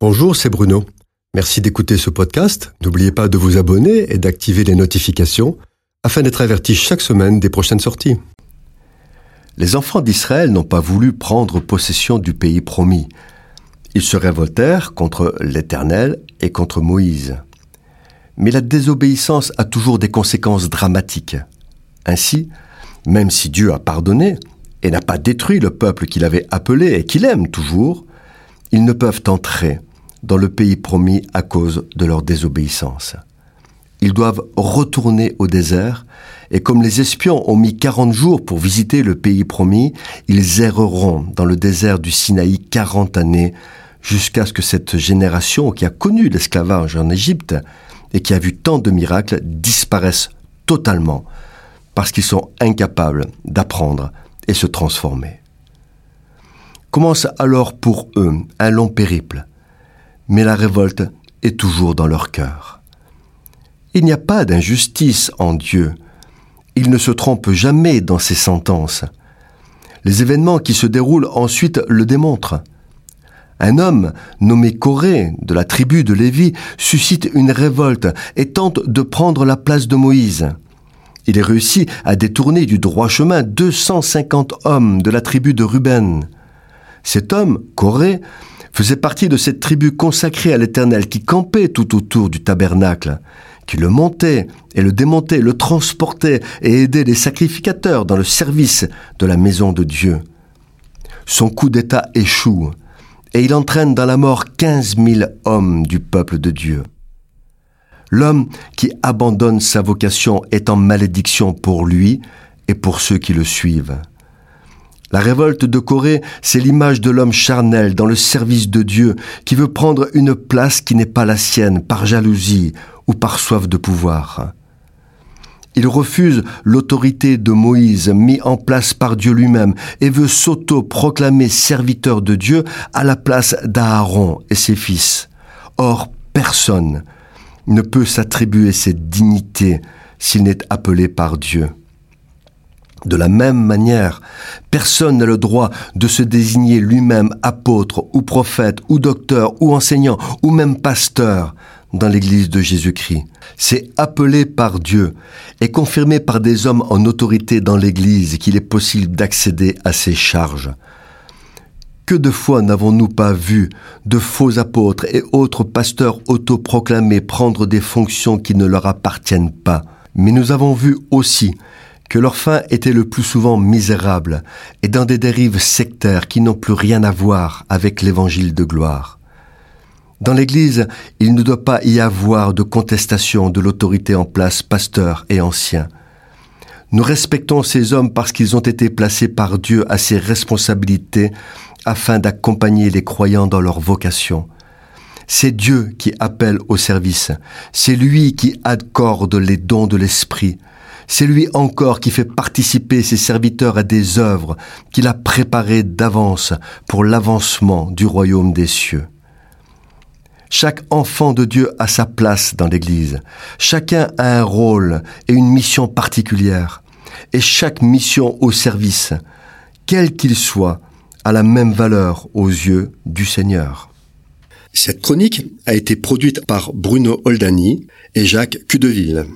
Bonjour, c'est Bruno. Merci d'écouter ce podcast. N'oubliez pas de vous abonner et d'activer les notifications afin d'être averti chaque semaine des prochaines sorties. Les enfants d'Israël n'ont pas voulu prendre possession du pays promis. Ils se révoltèrent contre l'Éternel et contre Moïse. Mais la désobéissance a toujours des conséquences dramatiques. Ainsi, même si Dieu a pardonné et n'a pas détruit le peuple qu'il avait appelé et qu'il aime toujours, ils ne peuvent entrer dans le pays promis à cause de leur désobéissance. Ils doivent retourner au désert, et comme les espions ont mis quarante jours pour visiter le pays promis, ils erreront dans le désert du Sinaï quarante années, jusqu'à ce que cette génération qui a connu l'esclavage en Égypte et qui a vu tant de miracles disparaisse totalement, parce qu'ils sont incapables d'apprendre et se transformer. Commence alors pour eux un long périple, mais la révolte est toujours dans leur cœur. Il n'y a pas d'injustice en Dieu. Il ne se trompe jamais dans ses sentences. Les événements qui se déroulent ensuite le démontrent. Un homme nommé Corée de la tribu de Lévi suscite une révolte et tente de prendre la place de Moïse. Il est réussi à détourner du droit chemin 250 hommes de la tribu de Ruben. Cet homme, Corée, faisait partie de cette tribu consacrée à l'Éternel qui campait tout autour du tabernacle, qui le montait et le démontait, le transportait et aidait les sacrificateurs dans le service de la maison de Dieu. Son coup d'État échoue et il entraîne dans la mort quinze mille hommes du peuple de Dieu. L'homme qui abandonne sa vocation est en malédiction pour lui et pour ceux qui le suivent. La révolte de Corée, c'est l'image de l'homme charnel dans le service de Dieu qui veut prendre une place qui n'est pas la sienne par jalousie ou par soif de pouvoir. Il refuse l'autorité de Moïse mis en place par Dieu lui-même et veut s'auto-proclamer serviteur de Dieu à la place d'Aaron et ses fils. Or, personne ne peut s'attribuer cette dignité s'il n'est appelé par Dieu. De la même manière, personne n'a le droit de se désigner lui-même apôtre ou prophète ou docteur ou enseignant ou même pasteur dans l'Église de Jésus-Christ. C'est appelé par Dieu et confirmé par des hommes en autorité dans l'Église qu'il est possible d'accéder à ces charges. Que de fois n'avons-nous pas vu de faux apôtres et autres pasteurs autoproclamés prendre des fonctions qui ne leur appartiennent pas Mais nous avons vu aussi que leur fin était le plus souvent misérable et dans des dérives sectaires qui n'ont plus rien à voir avec l'évangile de gloire. Dans l'Église, il ne doit pas y avoir de contestation de l'autorité en place pasteur et ancien. Nous respectons ces hommes parce qu'ils ont été placés par Dieu à ces responsabilités afin d'accompagner les croyants dans leur vocation. C'est Dieu qui appelle au service, c'est lui qui accorde les dons de l'Esprit, c'est lui encore qui fait participer ses serviteurs à des œuvres qu'il a préparées d'avance pour l'avancement du royaume des cieux. Chaque enfant de Dieu a sa place dans l'Église. Chacun a un rôle et une mission particulière. Et chaque mission au service, quel qu'il soit, a la même valeur aux yeux du Seigneur. Cette chronique a été produite par Bruno Oldani et Jacques Cudeville.